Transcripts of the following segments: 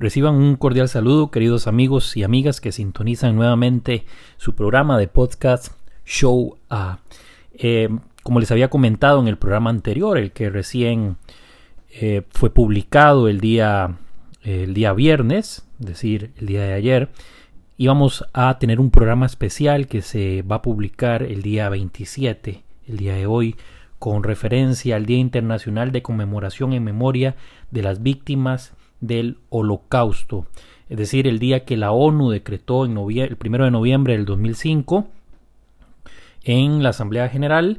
Reciban un cordial saludo, queridos amigos y amigas que sintonizan nuevamente su programa de podcast Show A. Eh, como les había comentado en el programa anterior, el que recién eh, fue publicado el día, el día viernes, es decir, el día de ayer, íbamos a tener un programa especial que se va a publicar el día 27, el día de hoy, con referencia al Día Internacional de Conmemoración en Memoria de las Víctimas del Holocausto, es decir, el día que la ONU decretó el 1 de noviembre del 2005 en la Asamblea General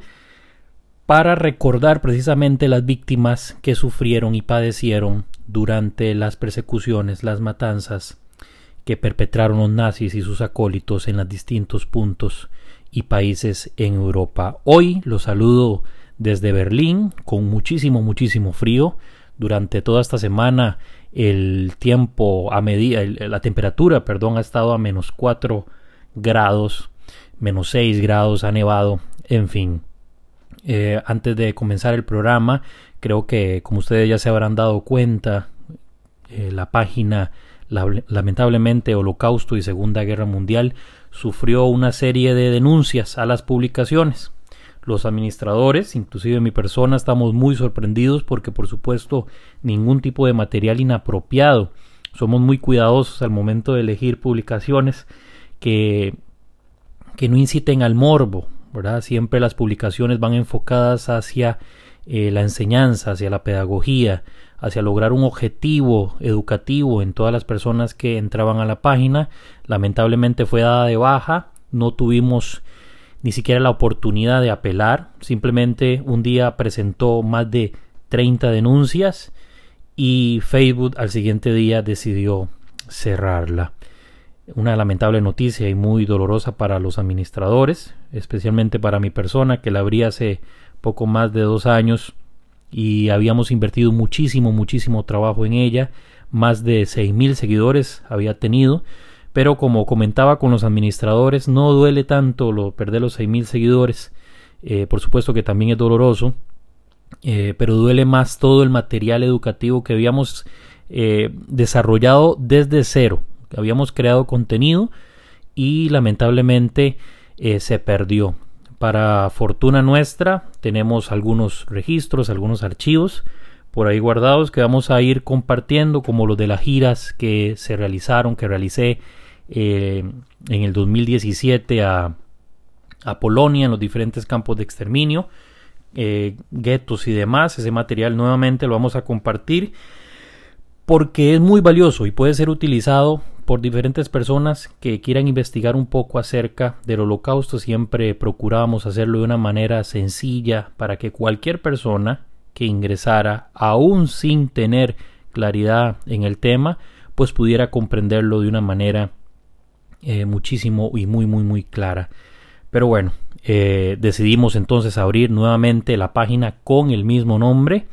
para recordar precisamente las víctimas que sufrieron y padecieron durante las persecuciones, las matanzas que perpetraron los nazis y sus acólitos en los distintos puntos y países en Europa. Hoy los saludo desde Berlín con muchísimo, muchísimo frío. Durante toda esta semana el tiempo a medida, la temperatura, perdón, ha estado a menos 4 grados, menos 6 grados, ha nevado, en fin. Eh, antes de comenzar el programa, creo que como ustedes ya se habrán dado cuenta, eh, la página lamentablemente Holocausto y Segunda Guerra Mundial sufrió una serie de denuncias a las publicaciones. Los administradores, inclusive mi persona, estamos muy sorprendidos porque por supuesto ningún tipo de material inapropiado. Somos muy cuidadosos al momento de elegir publicaciones que, que no inciten al morbo, ¿verdad? Siempre las publicaciones van enfocadas hacia eh, la enseñanza, hacia la pedagogía, hacia lograr un objetivo educativo en todas las personas que entraban a la página. Lamentablemente fue dada de baja, no tuvimos ni siquiera la oportunidad de apelar, simplemente un día presentó más de 30 denuncias y Facebook al siguiente día decidió cerrarla. Una lamentable noticia y muy dolorosa para los administradores, especialmente para mi persona que la abrí hace poco más de dos años y habíamos invertido muchísimo, muchísimo trabajo en ella. Más de mil seguidores había tenido pero como comentaba con los administradores, no duele tanto lo, perder los 6.000 seguidores. Eh, por supuesto que también es doloroso, eh, pero duele más todo el material educativo que habíamos eh, desarrollado desde cero. Habíamos creado contenido y lamentablemente se perdió. Para fortuna nuestra, tenemos algunos registros, algunos archivos por ahí guardados que vamos a ir compartiendo, como los de las giras que se realizaron, que realicé eh, en el 2017 a, a, Polonia en los diferentes campos de exterminio, eh, guetos y demás. Ese material nuevamente lo vamos a compartir porque es muy valioso y puede ser utilizado por diferentes personas que quieran investigar un poco acerca del holocausto. Siempre procuramos hacerlo de una manera sencilla para que cualquier persona que ingresara, aún sin tener claridad en el tema, pues pudiera comprenderlo de una manera eh, muchísimo y muy muy muy clara. Pero bueno, eh, decidimos entonces abrir nuevamente la página con el mismo nombre.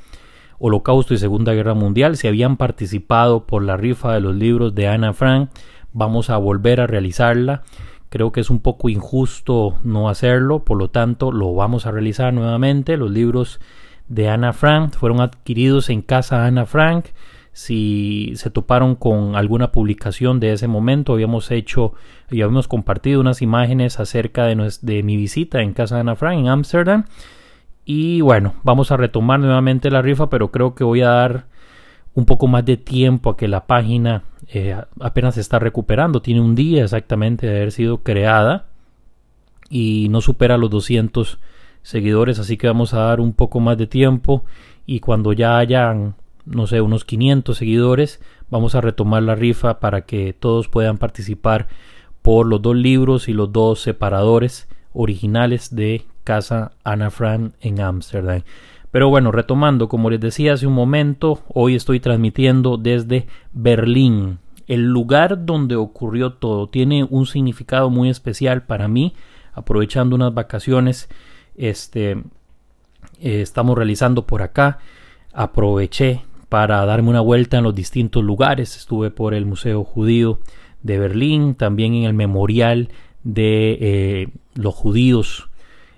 Holocausto y Segunda Guerra Mundial. Si habían participado por la rifa de los libros de Ana Frank, vamos a volver a realizarla. Creo que es un poco injusto no hacerlo, por lo tanto lo vamos a realizar nuevamente. Los libros de Ana Frank fueron adquiridos en casa Ana Frank si se toparon con alguna publicación de ese momento, habíamos hecho y habíamos compartido unas imágenes acerca de, de mi visita en casa de Ana Frank en Ámsterdam. Y bueno, vamos a retomar nuevamente la rifa, pero creo que voy a dar un poco más de tiempo a que la página eh, apenas se está recuperando. Tiene un día exactamente de haber sido creada y no supera los 200 seguidores, así que vamos a dar un poco más de tiempo y cuando ya hayan no sé, unos 500 seguidores, vamos a retomar la rifa para que todos puedan participar por los dos libros y los dos separadores originales de Casa Ana Fran en Ámsterdam. Pero bueno, retomando, como les decía hace un momento, hoy estoy transmitiendo desde Berlín. El lugar donde ocurrió todo tiene un significado muy especial para mí. Aprovechando unas vacaciones, este, eh, estamos realizando por acá. Aproveché para darme una vuelta en los distintos lugares. Estuve por el Museo Judío de Berlín, también en el memorial de eh, los judíos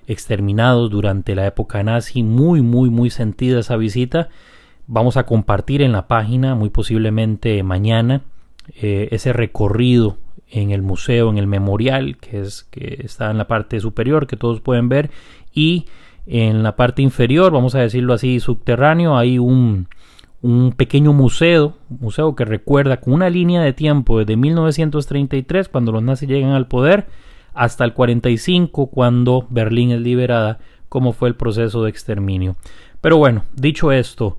exterminados durante la época nazi. Muy, muy, muy sentida esa visita. vamos a compartir en la página, muy posiblemente mañana, eh, ese recorrido en el museo, en el memorial, que es que está en la parte superior, que todos pueden ver, y en la parte inferior, vamos a decirlo así, subterráneo, hay un, un pequeño museo, museo que recuerda con una línea de tiempo desde 1933, cuando los nazis llegan al poder, hasta el 45, cuando Berlín es liberada, cómo fue el proceso de exterminio. Pero bueno, dicho esto,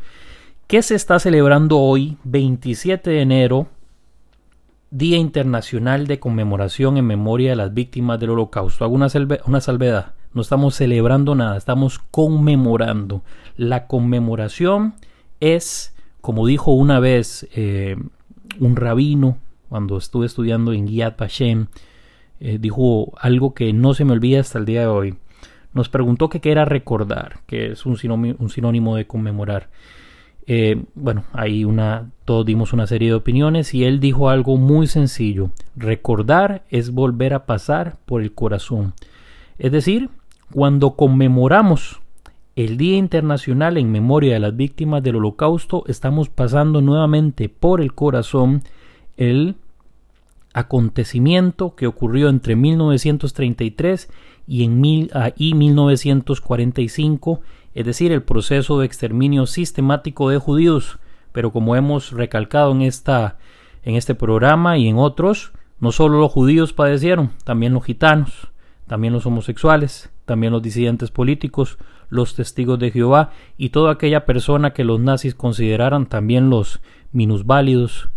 ¿qué se está celebrando hoy, 27 de enero, Día Internacional de Conmemoración en Memoria de las Víctimas del Holocausto? Hago una, una salvedad, no estamos celebrando nada, estamos conmemorando. La conmemoración es, como dijo una vez eh, un rabino cuando estuve estudiando en Yad Vashem, eh, dijo algo que no se me olvida hasta el día de hoy. Nos preguntó qué era recordar, que es un sinónimo, de conmemorar. Eh, bueno, ahí una, todos dimos una serie de opiniones y él dijo algo muy sencillo. Recordar es volver a pasar por el corazón. Es decir, cuando conmemoramos el Día Internacional en Memoria de las Víctimas del Holocausto, estamos pasando nuevamente por el corazón el acontecimiento que ocurrió entre 1933 y en mil, ah, y 1945, es decir, el proceso de exterminio sistemático de judíos. Pero como hemos recalcado en, esta, en este programa y en otros, no solo los judíos padecieron, también los gitanos, también los homosexuales, también los disidentes políticos, los testigos de Jehová y toda aquella persona que los nazis consideraran también los minusválidos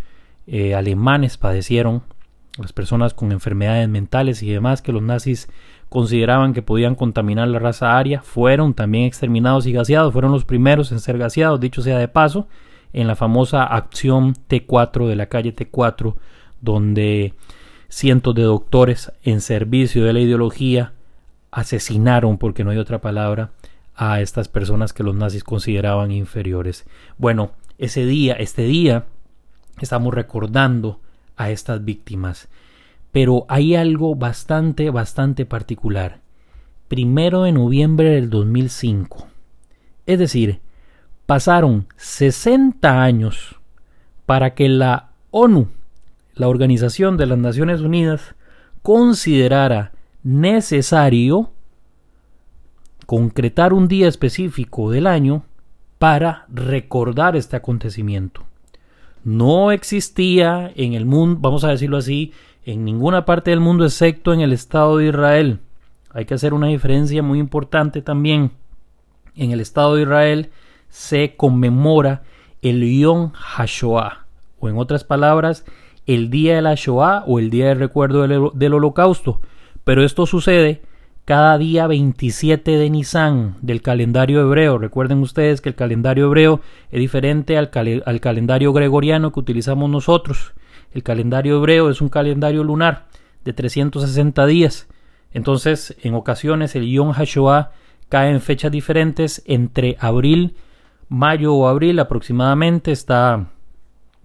eh, alemanes padecieron, las personas con enfermedades mentales y demás que los nazis consideraban que podían contaminar la raza aria, fueron también exterminados y gaseados, fueron los primeros en ser gaseados, dicho sea de paso, en la famosa acción T4 de la calle T4, donde cientos de doctores en servicio de la ideología asesinaron, porque no hay otra palabra, a estas personas que los nazis consideraban inferiores. Bueno, ese día, este día, estamos recordando a estas víctimas. Pero hay algo bastante, bastante particular. Primero de noviembre del 2005. Es decir, pasaron 60 años para que la ONU, la Organización de las Naciones Unidas, considerara necesario concretar un día específico del año para recordar este acontecimiento. No existía en el mundo, vamos a decirlo así, en ninguna parte del mundo excepto en el Estado de Israel. Hay que hacer una diferencia muy importante también. En el Estado de Israel se conmemora el Yom HaShoah, o en otras palabras, el día de la o el día de recuerdo del, del Holocausto. Pero esto sucede cada día 27 de Nisan del calendario hebreo. Recuerden ustedes que el calendario hebreo es diferente al, al, calendario gregoriano que utilizamos nosotros. El calendario hebreo es un calendario lunar de 360 días. Entonces, en ocasiones el Yom HaShoah cae en fechas diferentes entre abril, mayo o abril aproximadamente. Está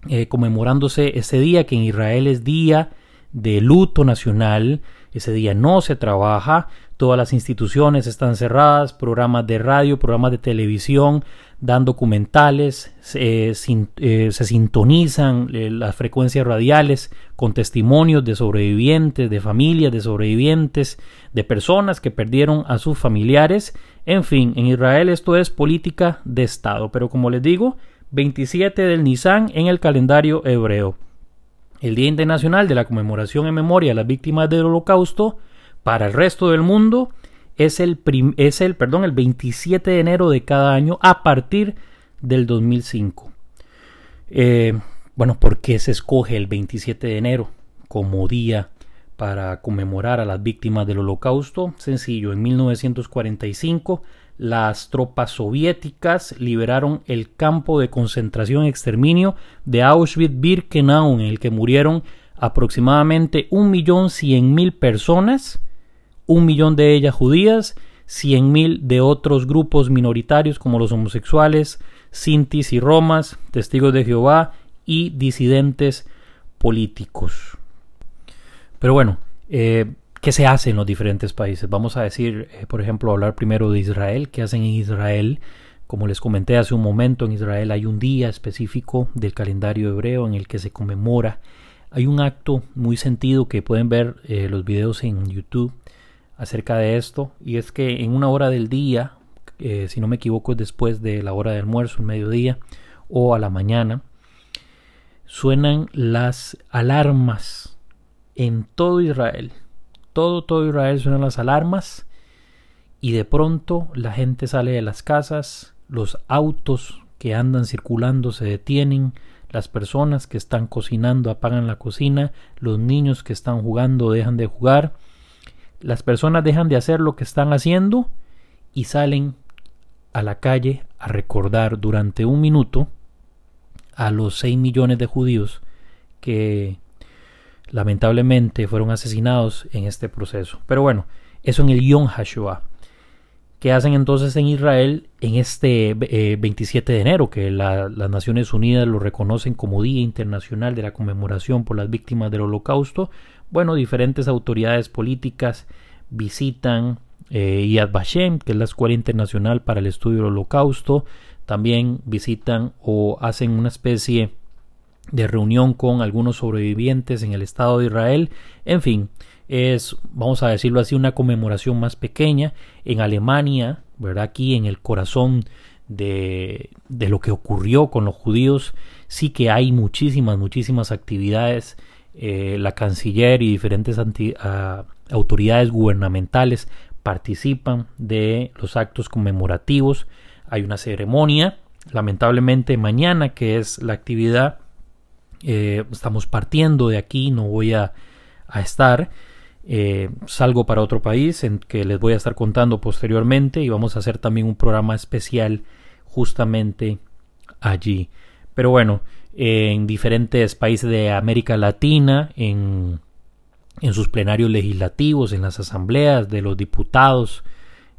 eh, conmemorándose ese día que en Israel es día de luto nacional. Ese día no se trabaja, todas las instituciones están cerradas, programas de radio, programas de televisión dan documentales, se, eh, sintonizan eh, las frecuencias radiales con testimonios de sobrevivientes, de familias de sobrevivientes, de personas que perdieron a sus familiares. En fin, en Israel esto es política de Estado, pero como les digo, 27 del Nisan en el calendario hebreo. El Día Internacional de la Conmemoración en Memoria a las Víctimas del Holocausto para el resto del mundo es el, es el, perdón, el 27 de enero de cada año a partir del 2005. Eh, bueno, ¿por qué se escoge el 27 de enero como día para conmemorar a las víctimas del holocausto? Sencillo, en 1945 las tropas soviéticas liberaron el campo de concentración exterminio de Auschwitz-Birkenau, en el que murieron aproximadamente 1.100.000 personas un millón de ellas judías, cien mil de otros grupos minoritarios como los homosexuales, sintis y romas, testigos de Jehová y disidentes políticos. Pero bueno, eh, ¿qué se hace en los diferentes países? Vamos a decir, eh, por ejemplo, hablar primero de Israel, ¿qué hacen en Israel Como les comenté hace un momento, en Israel hay un día específico del calendario hebreo en el que se conmemora. Hay un acto muy sentido que pueden ver eh, los videos en YouTube acerca de esto, y es que en una hora del día, eh, si no me equivoco es después de la hora de almuerzo, el mediodía, o a la mañana, suenan las alarmas en todo Israel. Todo, todo Israel suenan las alarmas y de pronto la gente sale de las casas, los autos que andan circulando se detienen, las personas que están cocinando apagan la cocina, los niños que están jugando dejan de jugar, las personas dejan de hacer lo que están haciendo y salen a la calle a recordar durante un minuto a los 6 millones de judíos que lamentablemente fueron asesinados en este proceso. Pero bueno, eso en el Yom HaShoah. ¿Qué hacen entonces en Israel en este 27 eh, de enero, que las Naciones Unidas lo reconocen como Día Internacional de la Conmemoración por las Víctimas del Holocausto? Bueno, diferentes autoridades políticas visitan eh, Yad Vashem, que es la Escuela Internacional para el Estudio del Holocausto, también visitan o hacen una especie de reunión con algunos sobrevivientes en el Estado de Israel, en fin, es, vamos a decirlo así, una conmemoración más pequeña. En Alemania, ¿verdad? Aquí en el corazón de, de lo que ocurrió con los judíos, sí que hay muchísimas, muchísimas actividades. Eh, la canciller y diferentes autoridades gubernamentales participan de los actos conmemorativos. Hay una ceremonia, lamentablemente mañana, que es la actividad. Eh, estamos partiendo de aquí, no voy a, a estar. Eh, salgo para otro país en que les voy a estar contando posteriormente y vamos a hacer también un programa especial justamente allí. Pero bueno, en diferentes países de América Latina, en, en sus plenarios legislativos, en las asambleas de los diputados,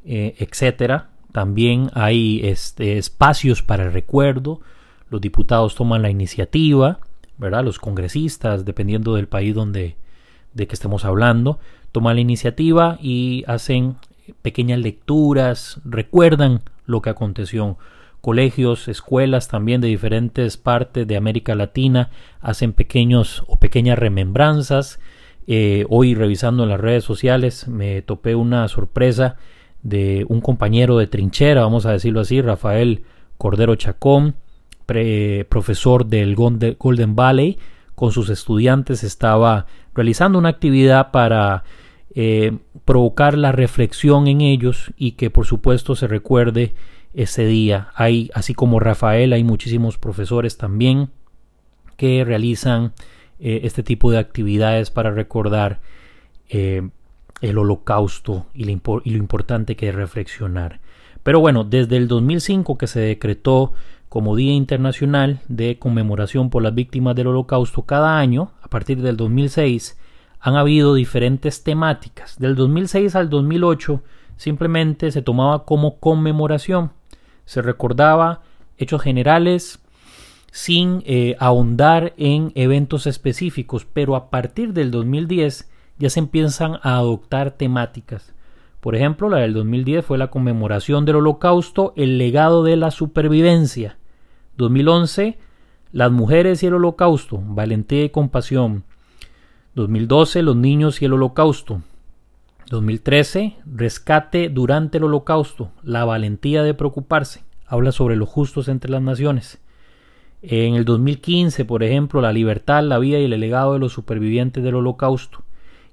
eh, etcétera. También hay este, espacios para el recuerdo. Los diputados toman la iniciativa, ¿verdad? Los congresistas, dependiendo del país donde, de que estemos hablando, toman la iniciativa y hacen pequeñas lecturas, recuerdan lo que aconteció. Colegios, escuelas también de diferentes partes de América Latina hacen pequeños o pequeñas remembranzas. Eh, hoy revisando en las redes sociales me topé una sorpresa de un compañero de trinchera, vamos a decirlo así, Rafael Cordero Chacón, profesor del Golden Valley, con sus estudiantes estaba realizando una actividad para eh, provocar la reflexión en ellos y que por supuesto se recuerde ese día. Hay, así como Rafael, hay muchísimos profesores también que realizan eh, este tipo de actividades para recordar eh, el holocausto y, y lo importante que es reflexionar. Pero bueno, desde el 2005 que se decretó como Día Internacional de Conmemoración por las Víctimas del Holocausto cada año, a partir del 2006, han habido diferentes temáticas. Del 2006 al 2008 simplemente se tomaba como conmemoración. Se recordaba hechos generales sin eh, ahondar en eventos específicos, pero a partir del 2010 ya se empiezan a adoptar temáticas. Por ejemplo, la del 2010 fue la conmemoración del holocausto, el legado de la supervivencia. 2011, las mujeres y el holocausto, valentía y compasión. 2012, los niños y el holocausto. 2013, rescate durante el holocausto, la valentía de preocuparse. Habla sobre los justos entre las naciones. En el 2015, por ejemplo, la libertad, la vida y el legado de los supervivientes del holocausto.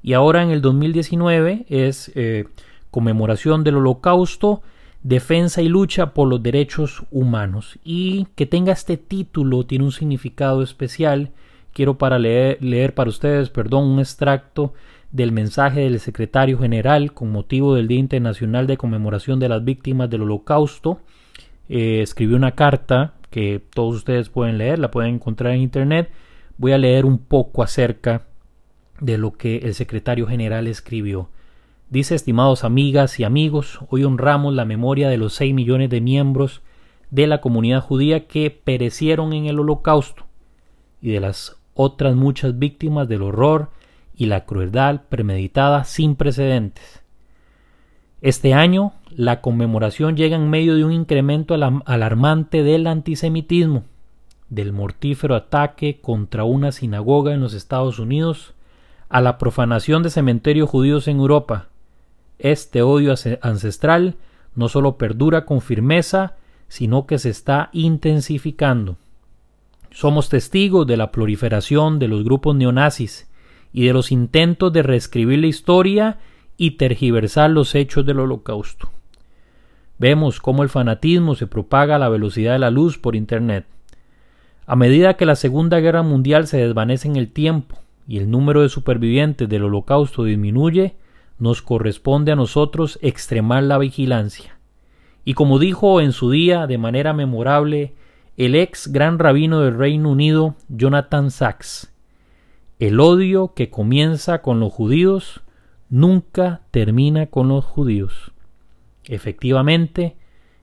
Y ahora en el 2019 es eh, conmemoración del holocausto, defensa y lucha por los derechos humanos. Y que tenga este título tiene un significado especial quiero para leer, para ustedes, perdón, un extracto del mensaje del secretario general con motivo del Día Internacional de Conmemoración de las Víctimas del Holocausto. Eh, escribió una carta que todos ustedes pueden leer, la pueden encontrar en internet. Voy a leer un poco acerca de lo que el secretario general escribió. Dice, estimados amigas y amigos, hoy honramos la memoria de los 6 millones de miembros de la comunidad judía que perecieron en el holocausto y de las otras muchas víctimas del horror y la crueldad premeditada sin precedentes. Este año, la conmemoración llega en medio de un incremento alarmante del antisemitismo, del mortífero ataque contra una sinagoga en los Estados Unidos, a la profanación de cementerios judíos en Europa. Este odio ancestral no solo perdura con firmeza, sino que se está intensificando. Somos testigos de la proliferación de los grupos neonazis y de los intentos de reescribir la historia y tergiversar los hechos del holocausto. Vemos cómo el fanatismo se propaga a la velocidad de la luz por Internet. A medida que la Segunda Guerra Mundial se desvanece en el tiempo y el número de supervivientes del holocausto disminuye, nos corresponde a nosotros extremar la vigilancia. Y como dijo en su día de manera memorable el ex gran rabino del Reino Unido, Jonathan Sachs, el odio que comienza con los judíos nunca termina con los judíos. Efectivamente,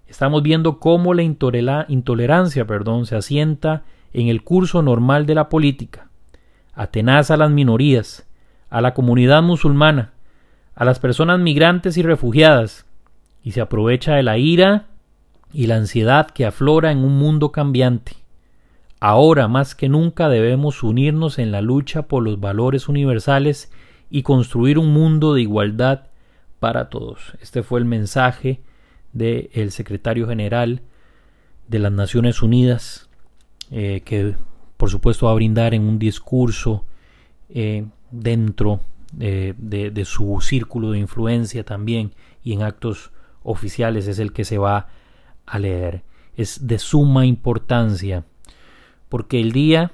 estamos viendo cómo la intolerancia perdón, se asienta en el curso normal de la política, atenaza a las minorías, a la comunidad musulmana, a las personas migrantes y refugiadas, y se aprovecha de la ira y la ansiedad que aflora en un mundo cambiante. Ahora más que nunca debemos unirnos en la lucha por los valores universales y construir un mundo de igualdad para todos. Este fue el mensaje del secretario general de las Naciones Unidas, eh, que por supuesto va a brindar en un discurso eh, dentro de, de, su círculo de influencia también y en actos oficiales es el que se va a leer. Es de suma importancia porque el día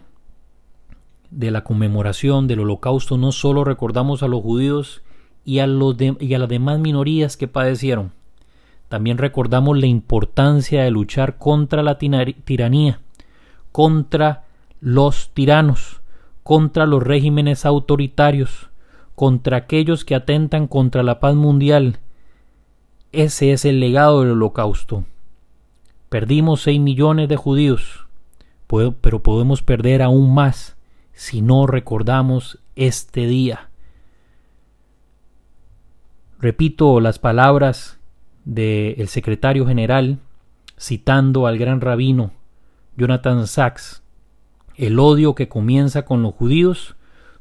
de la conmemoración del holocausto no solo recordamos a los judíos y a, los y a las demás minorías que padecieron, también recordamos la importancia de luchar contra la tiranía, contra los tiranos, contra los regímenes autoritarios, contra aquellos que atentan contra la paz mundial. Ese es el legado del holocausto. Perdimos seis millones de judíos, pero podemos perder aún más si no recordamos este día. Repito las palabras del secretario general citando al gran rabino Jonathan Sachs. El odio que comienza con los judíos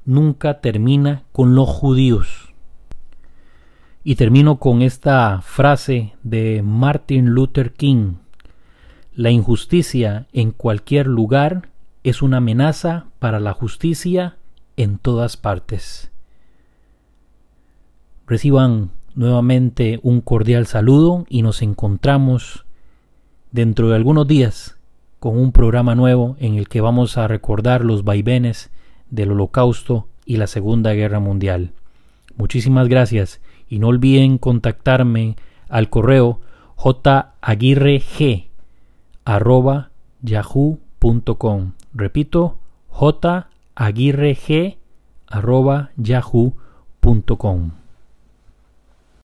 nunca termina con los judíos. Y termino con esta frase de Martin Luther King. La injusticia en cualquier lugar es una amenaza para la justicia en todas partes. Reciban nuevamente un cordial saludo y nos encontramos dentro de algunos días con un programa nuevo en el que vamos a recordar los vaivenes del holocausto y la Segunda Guerra Mundial. Muchísimas gracias y no olviden contactarme al correo jaguirreg arroba yahoo.com Repito, jaguirreg.yahoo.com.